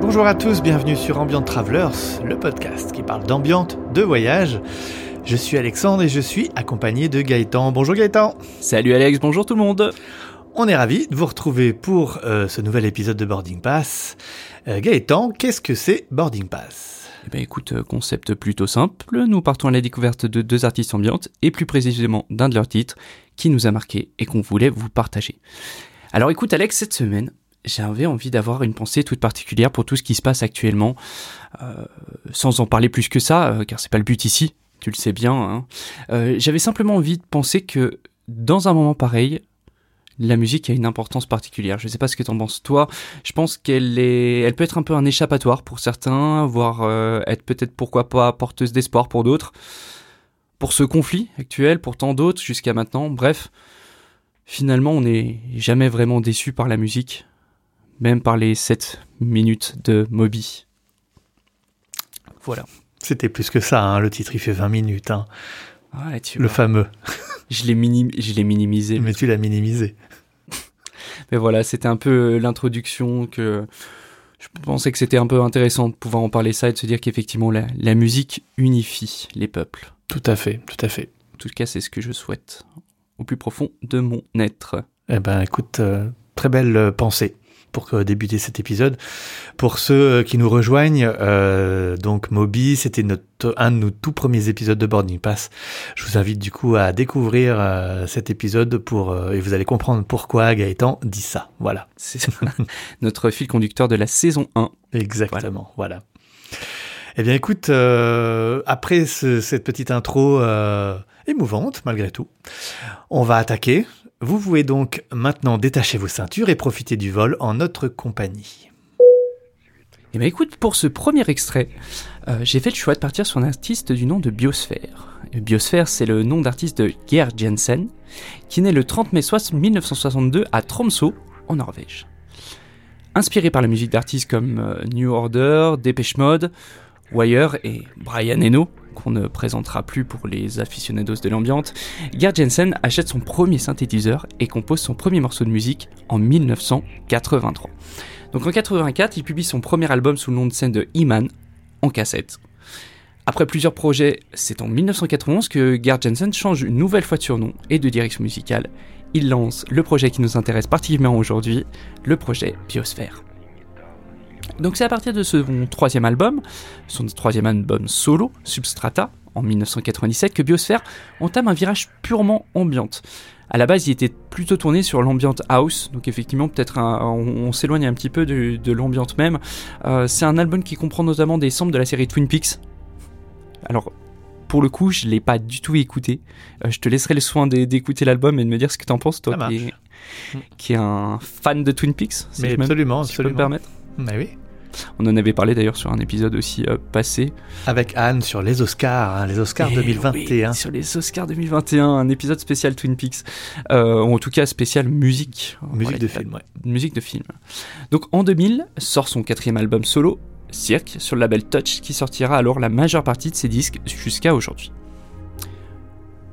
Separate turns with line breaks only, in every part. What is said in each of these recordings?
Bonjour à tous, bienvenue sur Ambient Travelers, le podcast qui parle d'ambiance, de voyage. Je suis Alexandre et je suis accompagné de Gaëtan. Bonjour Gaëtan.
Salut Alex, bonjour tout le monde.
On est ravi de vous retrouver pour euh, ce nouvel épisode de Boarding Pass. Euh, Gaëtan, qu'est-ce que c'est Boarding Pass?
Eh ben écoute, euh, concept plutôt simple. Nous partons à la découverte de deux artistes ambiantes et plus précisément d'un de leurs titres qui nous a marqué et qu'on voulait vous partager. Alors écoute Alex, cette semaine, j'avais envie d'avoir une pensée toute particulière pour tout ce qui se passe actuellement, sans en parler plus que ça, euh, car c'est pas le but ici, tu le sais bien. hein. J'avais simplement envie de penser que dans un moment pareil, la musique a une importance particulière. Je sais pas ce que t'en penses toi. Je pense qu'elle est, elle peut être un peu un échappatoire pour certains, voire euh, être peut-être pourquoi pas porteuse d'espoir pour d'autres. Pour ce conflit actuel, pour tant d'autres jusqu'à maintenant. Bref, finalement, on n'est jamais vraiment déçu par la musique, même par les 7 minutes de Moby. Voilà.
C'était plus que ça, hein, le titre il fait 20 minutes, hein,
Ouais, tu
le
vois.
fameux,
Je l'ai minim- je l'ai minimisé.
mais tu l'as minimisé.
Mais voilà, c'était un peu euh, l'introduction que je pensais que c'était un peu intéressant de pouvoir en parler ça et de se dire qu'effectivement la, la musique unifie les peuples.
Tout à fait, tout à fait.
En tout cas, c'est ce que je souhaite au plus profond de mon être.
Eh ben écoute, euh, très belle euh, pensée pour euh, débuter cet épisode. Pour ceux euh, qui nous rejoignent, euh, donc Moby, c'était notre un de nos tout premiers épisodes de Boarding Pass. Je vous invite du coup à découvrir euh, cet épisode pour euh, et vous allez comprendre pourquoi Gaëtan dit ça. Voilà,
C'est notre fil conducteur de la saison 1.
exactement. Voilà. Eh bien écoute, après ce- cette petite intro émouvante malgré tout, on va attaquer. Vous pouvez donc maintenant détacher vos ceintures et profiter du vol en notre compagnie.
Et ben écoute, pour ce premier extrait, euh, j'ai fait le choix de partir sur un artiste du nom de Biosphère. Biosphère, c'est le nom d'artiste de Geir Jensen, qui naît le 30 mai 60 1962 à Tromsø, en Norvège. Inspiré par la musique d'artistes comme euh, New Order, Dépêche Mode, Wire et Brian Eno, qu'on ne présentera plus pour les aficionados de l'ambiance, Geir Jensen achète son premier synthétiseur et compose son premier morceau de musique en 1983. Donc en 84, il publie son premier album sous le nom de scène de Iman, en cassette. Après plusieurs projets, c'est en 1991 que Geir Jensen change une nouvelle fois de surnom et de direction musicale. Il lance le projet qui nous intéresse particulièrement aujourd'hui, le projet Biosphère. Donc c'est à partir de son troisième album, son troisième album solo, Substrata, en 1997, que Biosphère entame un virage purement ambiante. À la base, il était plutôt tourné sur l'ambiante house, donc effectivement, peut-être on, on s'éloigne un petit peu de, de l'ambiante même. Euh, c'est un album qui comprend notamment des samples de la série Twin Peaks. Alors, pour le coup, je l'ai pas du tout écouté. Euh, je te laisserai le soin d'é- d'écouter l'album et de me dire ce que t'en penses, toi, qui est, qui est un fan de Twin Peaks. si
Mais
je me-
absolument,
si je peux me
absolument.
permettre.
Mais oui.
On en avait parlé d'ailleurs sur un épisode aussi euh, passé.
Avec Anne sur les Oscars, hein, les Oscars
Eh
2021.
oui, sur les Oscars 2021, un épisode spécial Twin Peaks. Euh, ou en tout cas spécial musique.
Musique de film, ouais.
musique de film. Donc en 2000 sort son quatrième album solo, Cirque, sur le label Touch, qui sortira alors la majeure partie de ses disques jusqu'à aujourd'hui.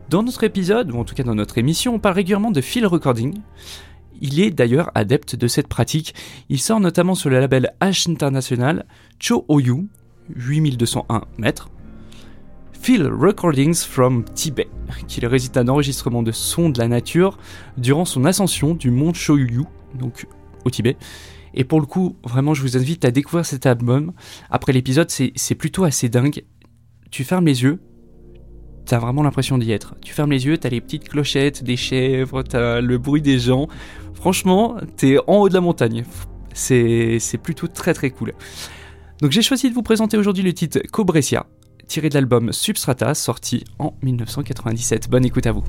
Dans notre épisode, ou en tout cas dans notre émission, on parle régulièrement de field recording. Il est d'ailleurs adepte de cette pratique. Il sort notamment sur le label H International Cho Oyu, 8201 mètres, Field Recordings from Tibet, qui est le résultat d'enregistrement de sons de la nature durant son ascension du mont Choyu, donc au Tibet. Et pour le coup, vraiment, je vous invite à découvrir cet album. Après l'épisode, c'est plutôt assez dingue. Tu fermes les yeux, t'as vraiment l'impression d'y être. Tu fermes les yeux, t'as les petites clochettes des chèvres, t'as le bruit des gens. Franchement, t'es en haut de la montagne. C'est plutôt très très cool. Donc j'ai choisi de vous présenter aujourd'hui le titre Cobresia, tiré de l'album Substrata, sorti en 1997. Bonne écoute à vous.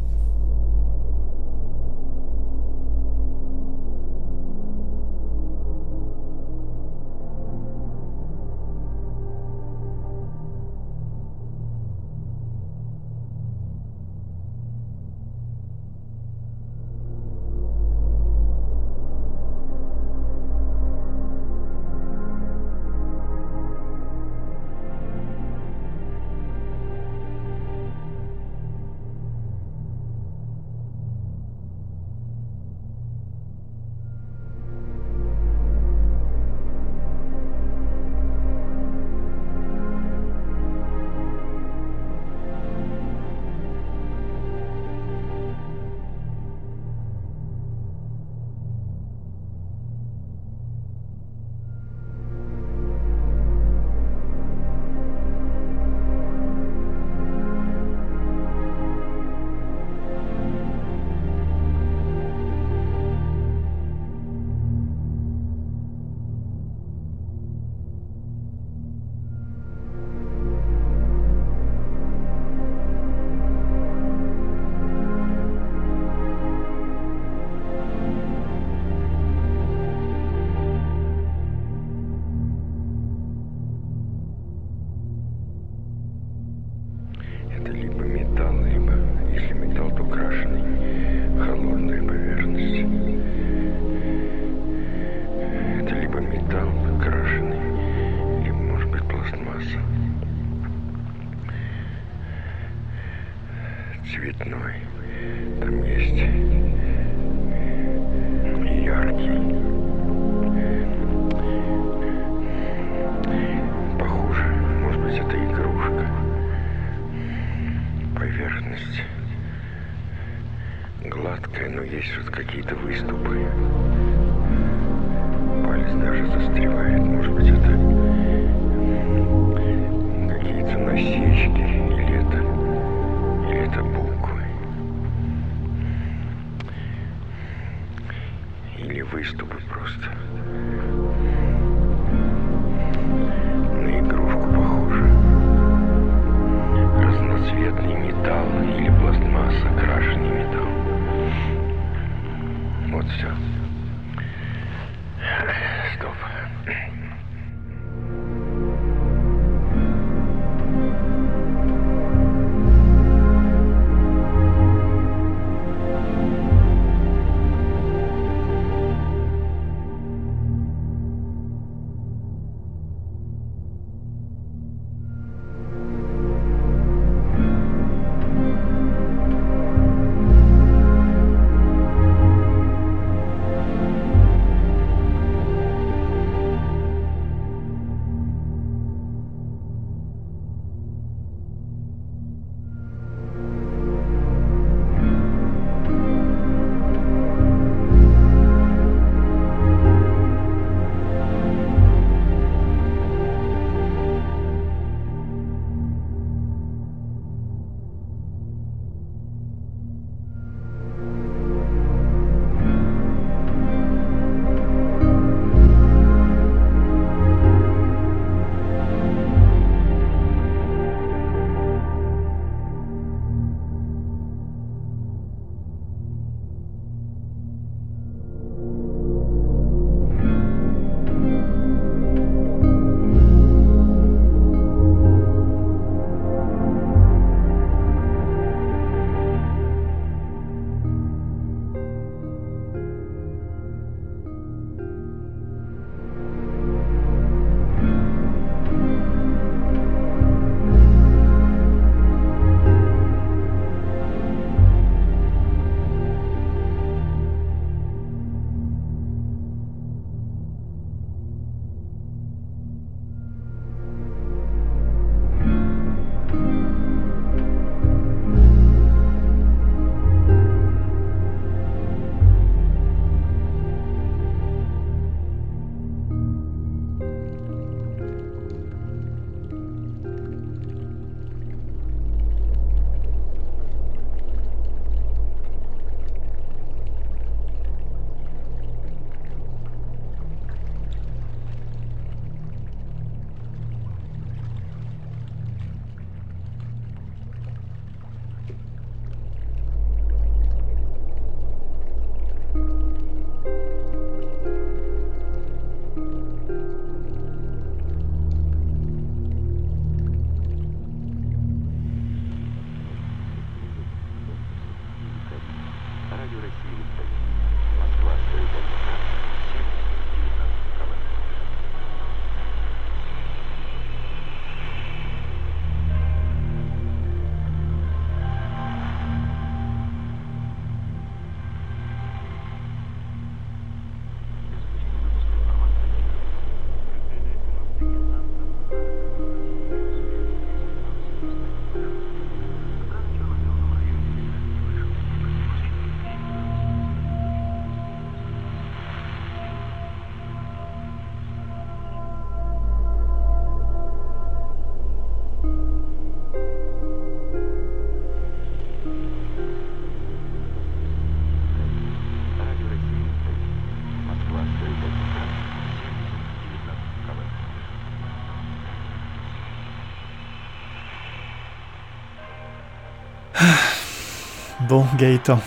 Bon, Gaëtan,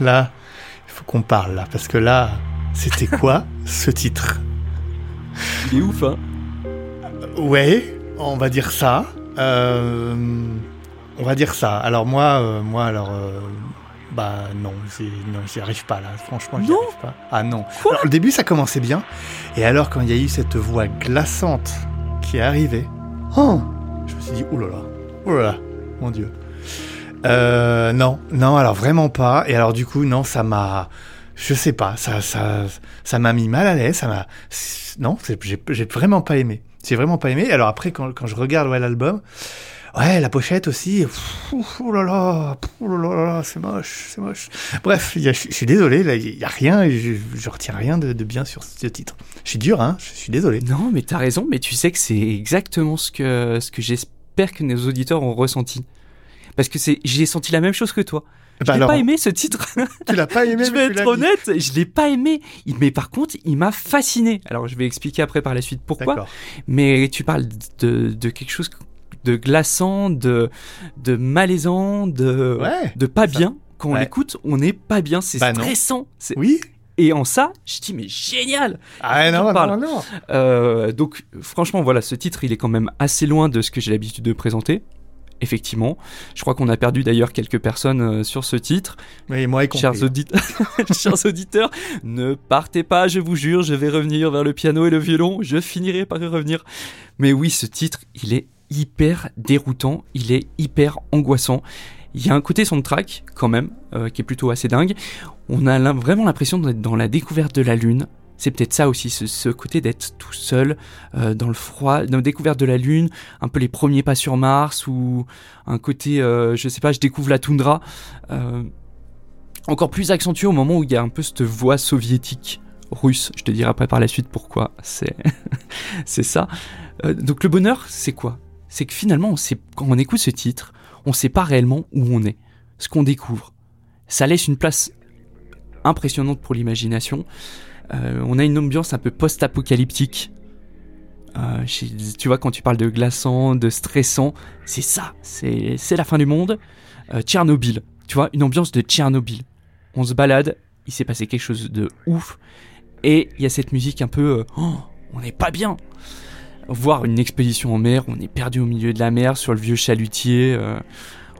là, il faut qu'on parle, là, parce que là, c'était quoi ce titre?
Il est ouf, hein?
Ouais, on va dire ça. Euh, on va dire ça. Alors moi, euh, moi, alors, euh, bah non, c'est- non, j'y arrive pas là. Franchement, j'y arrive pas. Ah non.
Quoi?
Alors, le début, ça commençait bien, et alors quand il y a eu cette voix glaçante qui est arrivée, oh, je me suis dit, oh là là, oh là là, mon dieu. Euh, non, non, alors vraiment pas. Et alors du coup, non, ça m'a, je sais pas, ça, ça, ça m'a mis mal à l'aise. Ça m'a, non, j'ai vraiment pas aimé. J'ai vraiment pas aimé. Alors après, quand, quand je regarde ouais, l'album, ouais, la pochette aussi. Oh là là, là c'est moche, c'est moche. Bref, je suis désolé, là, il y a rien, je retiens rien de, de bien sur ce titre. Je suis dur, hein, je suis désolé.
Non, mais t'as raison, mais tu sais que c'est exactement ce que, ce que j'espère que nos auditeurs ont ressenti. Parce que c'est, j'ai senti la même chose que toi. Je
Bah
l'ai
alors,
pas aimé ce titre.
tu l'as pas aimé
je vais être
l'as dit.
honnête, je l'ai pas aimé. Mais par contre, il m'a fasciné. Alors je vais expliquer après par la suite pourquoi.
D'accord.
Mais tu parles de, de quelque chose de glaçant, de, de malaisant, de,
Ouais.
de pas
ça-
bien. Quand on l'écoute, on n'est pas bien, c'est
Bah
stressant. C'est-
Oui.
Et en ça, je dis mais génial.
Ah non,
parle.
non, non.
Euh, donc franchement, voilà, ce titre, il est quand même assez loin de ce que j'ai l'habitude de présenter. Effectivement, je crois qu'on a perdu d'ailleurs quelques personnes euh, sur ce titre.
Mais moi, y compris.
Chers, audit- Chers auditeurs, ne partez pas, je vous jure, je vais revenir vers le piano et le violon, je finirai par y revenir. Mais oui, ce titre, il est hyper déroutant, il est hyper angoissant. Il y a un côté soundtrack, quand même, euh, qui est plutôt assez dingue. On a vraiment l'impression d'être dans la découverte de la Lune. C'est peut-être ça aussi, ce, côté d'être tout seul, euh, dans le froid, dans la découverte de la Lune, un peu les premiers pas sur Mars, ou un côté, euh, je sais pas, je découvre la toundra. Euh, encore plus accentué au moment où il y a un peu cette voix soviétique russe. Je te dirai après par la suite pourquoi c'est c'est ça. Euh, donc le bonheur, c'est quoi? C'est que finalement, on sait, quand on écoute ce titre, on sait pas réellement où on est, ce qu'on découvre. Ça laisse une place impressionnante pour l'imagination. Euh, on a une ambiance un peu post-apocalyptique. Euh, tu vois, quand tu parles de glaçant, de stressant, c'est ça, c'est la fin du monde. Euh, Tchernobyl, tu vois, une ambiance de Tchernobyl. On se balade, il s'est passé quelque chose de ouf, et il y a cette musique un peu, oh, on n'est pas bien. Voir une expédition en mer, on est perdu au milieu de la mer, sur le vieux chalutier,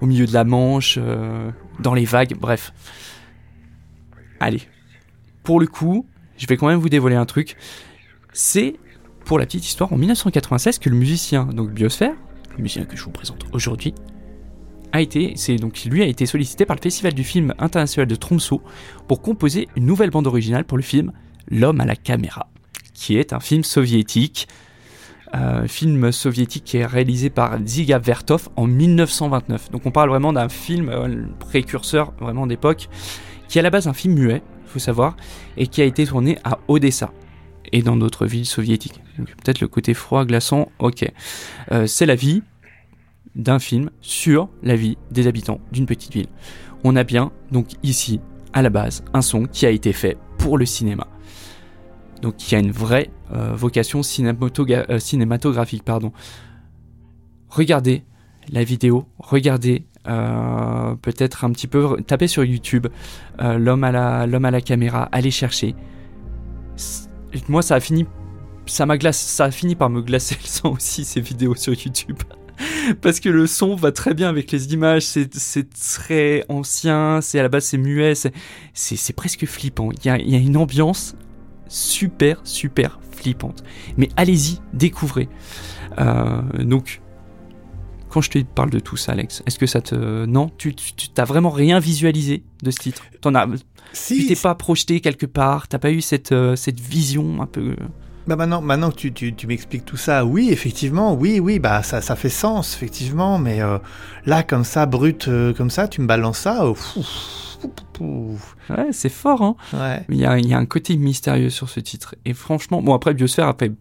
au milieu de la Manche, dans les vagues, bref. Allez, pour le coup, je vais quand même vous dévoiler un truc. C'est, pour la petite histoire, en 1996 que le musicien, donc Biosphère, le musicien que je vous présente aujourd'hui, a été, lui a été sollicité par le Festival du film international de Tromsø pour composer une nouvelle bande originale pour le film L'homme à la caméra, qui est un film soviétique, euh, film soviétique qui est réalisé par Dziga Vertov en 1929. Donc on parle vraiment d'un film euh, précurseur vraiment d'époque, qui est à la base un film muet, faut savoir, et qui a été tourné à Odessa et dans d'autres villes soviétiques. Donc peut-être le côté froid, glaçant, ok. Euh, c'est la vie d'un film sur la vie des habitants d'une petite ville. On a bien, donc ici, à la base, un son qui a été fait pour le cinéma. Donc qui a une vraie euh, vocation euh, cinématographique. Pardon. Regardez la vidéo, regardez peut-être un petit peu, tapez sur YouTube euh, l'homme à la l'homme à la caméra, allez chercher. Moi ça a fini ça m'a glace, ça a fini par me glacer le sang aussi ces vidéos sur YouTube. Parce que le son va très bien avec les images, c'est très ancien, c'est à la base c'est muet, c'est presque flippant. Il y a, il y a une ambiance super super flippante. Mais allez-y, découvrez. Euh, donc quand je te parle de tout ça, Alex, est-ce que ça te non Tu t'as vraiment rien visualisé de ce titre? T'en as tu t'es pas projeté quelque part T'as pas eu cette euh, cette vision un peu
Bah maintenant, maintenant que tu, tu, tu m'expliques tout ça, oui, effectivement, oui, oui, bah ça, ça fait sens, effectivement, mais euh, là, comme ça, brut, euh, comme ça, tu me balances ça, oh.
Ouais, c'est fort, hein.
ouais.
Il y a, il y a un côté mystérieux sur ce titre. Et franchement, bon, après, Biosphère a fait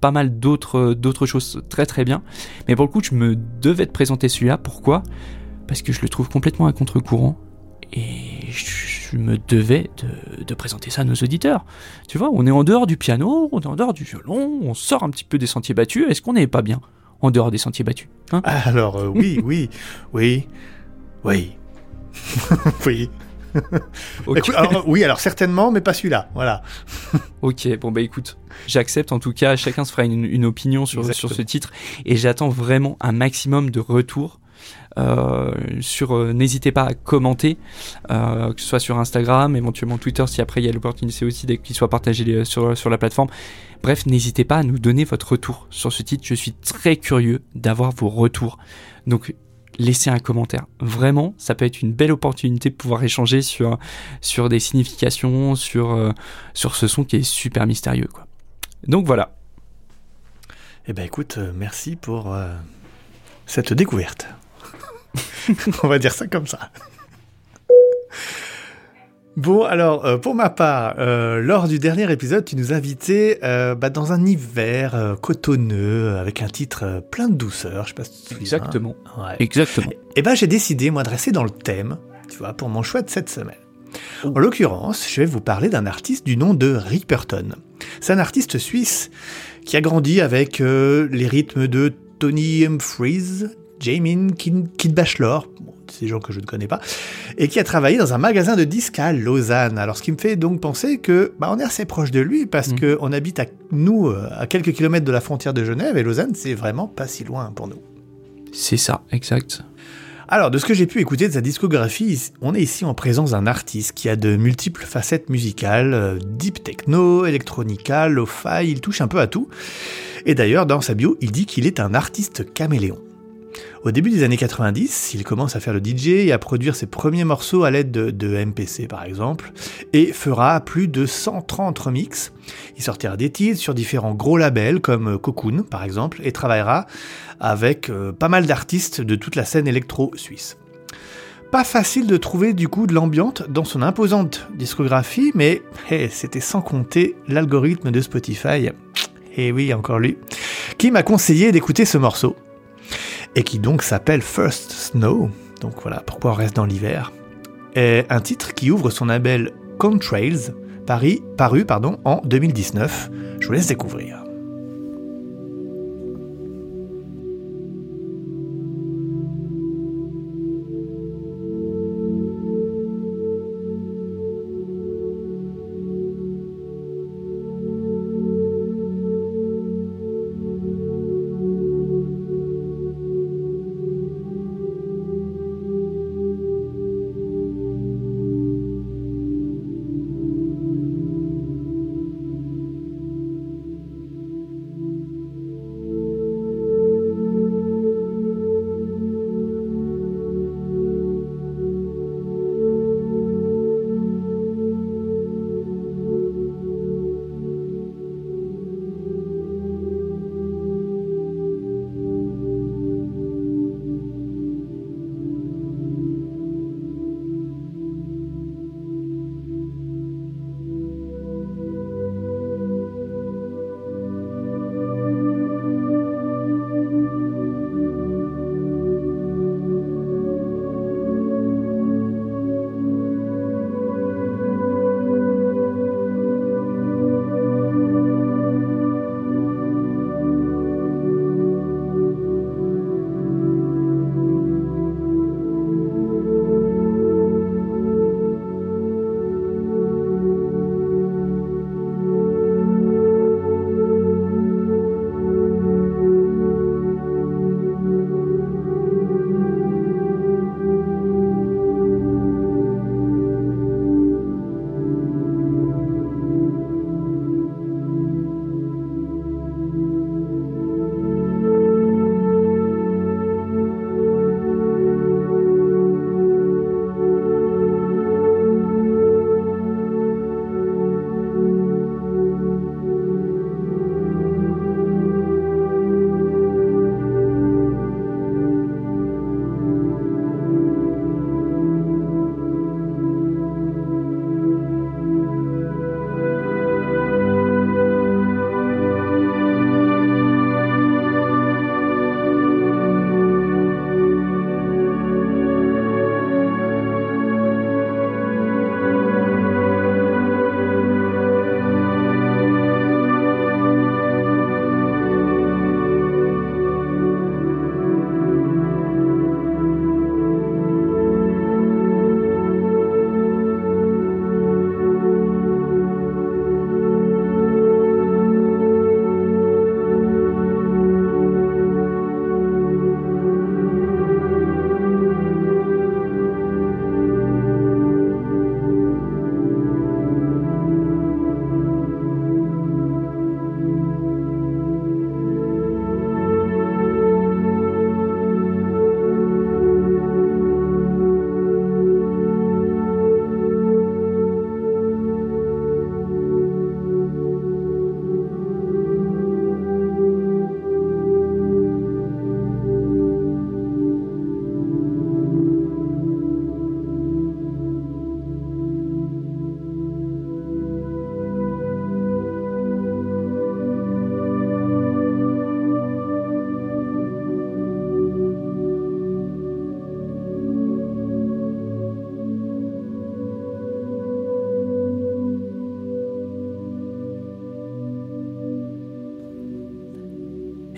pas mal d'autres, d'autres choses très très bien. Mais pour le coup, je me devais de présenter celui-là. Pourquoi? Parce que je le trouve complètement à contre-courant. Et je me devais de, de présenter ça à nos auditeurs. Tu vois, on est en dehors du piano, on est en dehors du violon, on sort un petit peu des sentiers battus. Est-ce qu'on n'est pas bien en dehors des sentiers battus? Hein?
Alors, euh, oui, oui, oui, oui, oui. Écoute, alors, oui, alors certainement, mais pas celui-là, voilà.
Ok, bon bah écoute, j'accepte en tout cas, chacun se fera une, une opinion sur, sur ce titre et j'attends vraiment un maximum de retours. Euh, sur, euh, n'hésitez pas à commenter, euh, que ce soit sur Instagram, éventuellement Twitter, si après il y a l'opportunité aussi qu'il soit partagé euh, sur, sur la plateforme. Bref, n'hésitez pas à nous donner votre retour sur ce titre. Je suis très curieux d'avoir vos retours. Donc laissez un commentaire. Vraiment, ça peut être une belle opportunité de pouvoir échanger sur, sur des significations, sur, euh, sur ce son qui est super mystérieux. Donc voilà.
Eh ben écoute, euh, merci pour euh, cette découverte. On va dire ça comme ça. Bon, alors, euh, pour ma part, euh, lors du dernier épisode, tu nous invitais euh, bah, dans un hiver euh, cotonneux, avec un titre plein de douceur, je sais pas si tu te souviens.
Exactement.
Ouais.
Exactement.
Et ben j'ai décidé, moi, de rester dans le thème, tu vois, pour mon choix de cette semaine. En l'occurrence, je vais vous parler d'un artiste du nom de Ripperton. C'est un artiste suisse qui a grandi avec les rythmes de Tony Humphries, Jamin Kid, Kid Bachelor, ces gens que je ne connais pas, et qui a travaillé dans un magasin de disques à Lausanne. Alors ce qui me fait donc penser que bah, on est assez proche de lui parce
Mhm.
que on habite à nous euh, à quelques kilomètres de la frontière de Genève et Lausanne c'est vraiment pas si loin pour nous.
C'est ça, exact.
Alors, de ce que j'ai pu écouter de sa discographie, on est ici en présence d'un artiste qui a de multiples facettes musicales, euh, deep techno, electronica, lo-fi, il touche un peu à tout. Et d'ailleurs, dans sa bio, il dit qu'il est un artiste caméléon. Au début des années 90, il commence à faire le DJ et à produire ses premiers morceaux à l'aide de, MPC par exemple, et fera plus de 130 remixes. Il sortira des titres sur différents gros labels comme euh, Cocoon par exemple, et travaillera avec euh, pas mal d'artistes de toute la scène électro suisse. Pas facile de trouver du coup de l'ambiance dans son imposante discographie, mais c'était sans compter l'algorithme de Spotify, et oui encore lui, qui m'a conseillé d'écouter ce morceau, et qui donc s'appelle First Snow, donc voilà pourquoi on reste dans l'hiver, et un titre qui ouvre son label Contrails, Paris, paru pardon, en 2019. Je vous laisse découvrir.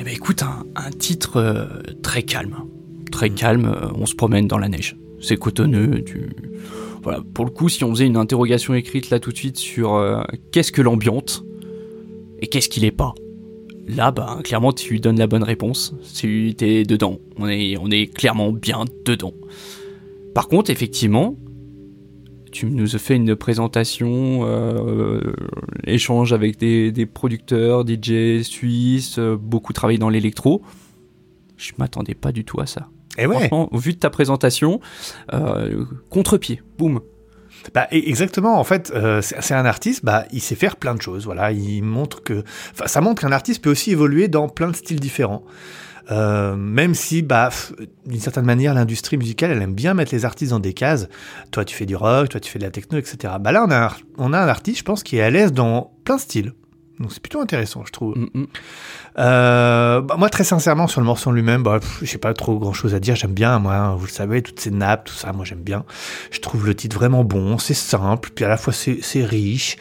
Eh ben écoute, un, titre euh, très calme. Très calme, euh, on se promène dans la neige. C'est cotonneux, tu... Voilà, pour le coup, si on faisait une interrogation écrite là tout de suite sur euh, qu'est-ce que l'ambiance et qu'est-ce qu'il est pas, là, bah, clairement, tu lui donnes la bonne réponse. Tu es dedans. On est clairement bien dedans. Par contre, effectivement, tu nous as fait une présentation, euh, échange avec des, des producteurs, DJ suisses, euh, beaucoup travaillé dans l'électro. Je m'attendais pas du tout à ça.
Et ouais.
Franchement, au vu de ta présentation, euh, contre-pied, boum.
Bah, exactement. En fait, euh, c'est un artiste. Bah, il sait faire plein de choses. Voilà, il montre que, enfin, ça montre qu'un artiste peut aussi évoluer dans plein de styles différents. Euh, même si, bah, d'une certaine manière, l'industrie musicale, elle aime bien mettre les artistes dans des cases. Toi, tu fais du rock, toi, tu fais de la techno, etc. Bah là, on a, on a un artiste, je pense, qui est à l'aise dans plein de styles. Donc c'est plutôt intéressant, je trouve.
Mm, mm.
Euh, bah, moi, très sincèrement, sur le morceau en lui-même, bah, j'ai pas trop grand-chose à dire. J'aime bien, moi, hein, vous le savez, toutes ces nappes, tout ça, moi j'aime bien. Je trouve le titre vraiment bon, c'est simple, puis à la fois c'est riche.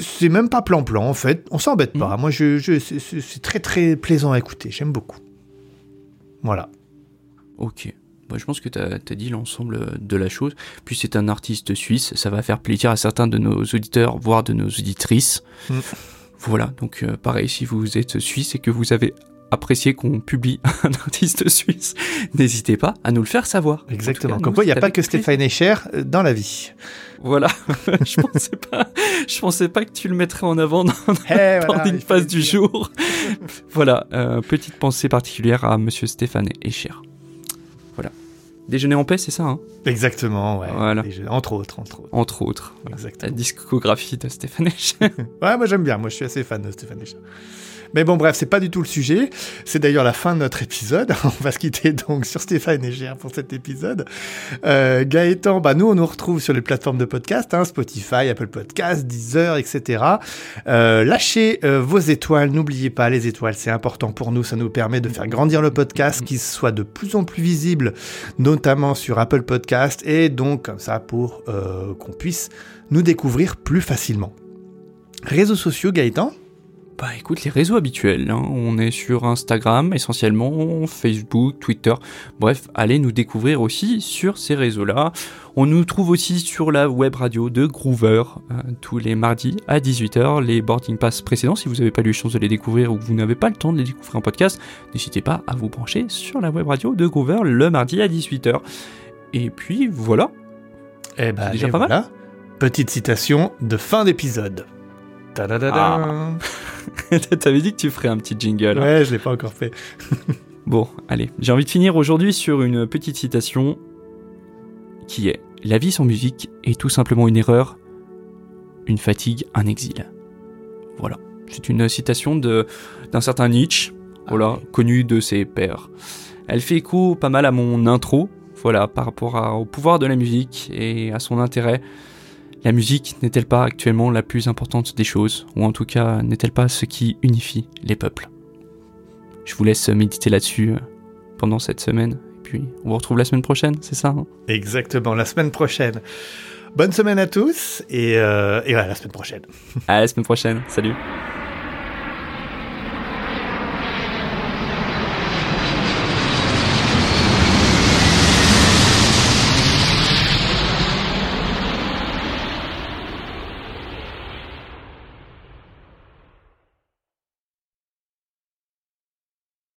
C'est même pas plan-plan, en fait. On s'embête pas. Moi, je, je, c'est- très très plaisant à écouter. J'aime beaucoup. Voilà.
Ok. Bah, je pense que tu as, dit l'ensemble de la chose. Puis c'est un artiste suisse, ça va faire plaisir à certains de nos auditeurs, voire de nos auditrices.
Mm.
Voilà, donc euh, pareil, si vous êtes suisse et que vous avez apprécié qu'on publie un artiste suisse, n'hésitez pas à nous le faire savoir.
Exactement.
Cas,
Comme
nous,
quoi, il n'y a pas que. Stéphane Echer euh, dans la vie.
Voilà, je pensais pas, je pensais pas que tu le mettrais en avant dans
Eh,
dans
voilà,
une phase du jour. voilà, euh, petite pensée particulière à Monsieur Stéphane Echer. Déjeuner en paix, c'est ça, hein?
Exactement, ouais.
Voilà.
Entre autres, entre autres.
entre autres. Voilà. La
Exactement.
discographie de Stéphane Echer.
Ouais, moi j'aime bien. Moi, je suis assez fan de Stéphane Echer. Mais bon, bref, c'est pas du tout le sujet. C'est d'ailleurs la fin de notre épisode. On va se quitter donc sur Stéphane Eger pour cet épisode. Euh, Gaëtan, bah nous, on nous retrouve sur les plateformes de podcast, hein, Spotify, Apple Podcast, Deezer, etc. Euh, lâchez euh, vos étoiles. N'oubliez pas, les étoiles, c'est important pour nous. Ça nous permet de faire grandir le podcast, qu'il soit de plus en plus visible, notamment sur Apple Podcast, et donc comme ça pour qu'on puisse nous découvrir plus facilement. Réseaux sociaux, Gaëtan?
Bah écoute, les réseaux habituels, hein. on est sur Instagram essentiellement, Facebook, Twitter, bref, allez nous découvrir aussi sur ces réseaux-là. On nous trouve aussi sur la web radio de Groover, euh, tous les mardis à 18h, les boarding pass précédents, si vous n'avez pas eu la chance de les découvrir ou que vous n'avez pas le temps de les découvrir en podcast, n'hésitez pas à vous brancher sur la web radio de Groover le mardi à 18h. Et puis voilà,
Eh ben,
C'est déjà pas mal.
Petite citation de fin d'épisode. Tadadada.
Ah. t'avais dit que tu ferais un petit jingle. hein.
Ouais, je l'ai pas encore fait.
Bon, allez, j'ai envie de finir aujourd'hui sur une petite citation qui est La vie sans musique est tout simplement une erreur, une fatigue, un exil. Voilà, c'est une citation de d'un certain Nietzsche, voilà, connu de ses pairs. Elle fait écho pas mal à mon intro, voilà, par rapport à- au pouvoir de la musique et à son intérêt. La musique n'est-elle pas actuellement la plus importante des choses, ou en tout cas n'est-elle pas ce qui unifie les peuples? Je vous laisse méditer là-dessus euh, pendant cette semaine. Et puis, on vous retrouve la semaine prochaine, c'est ça hein?
Exactement, la semaine prochaine. Bonne semaine à tous et, euh, et à la semaine prochaine.
À la semaine prochaine, salut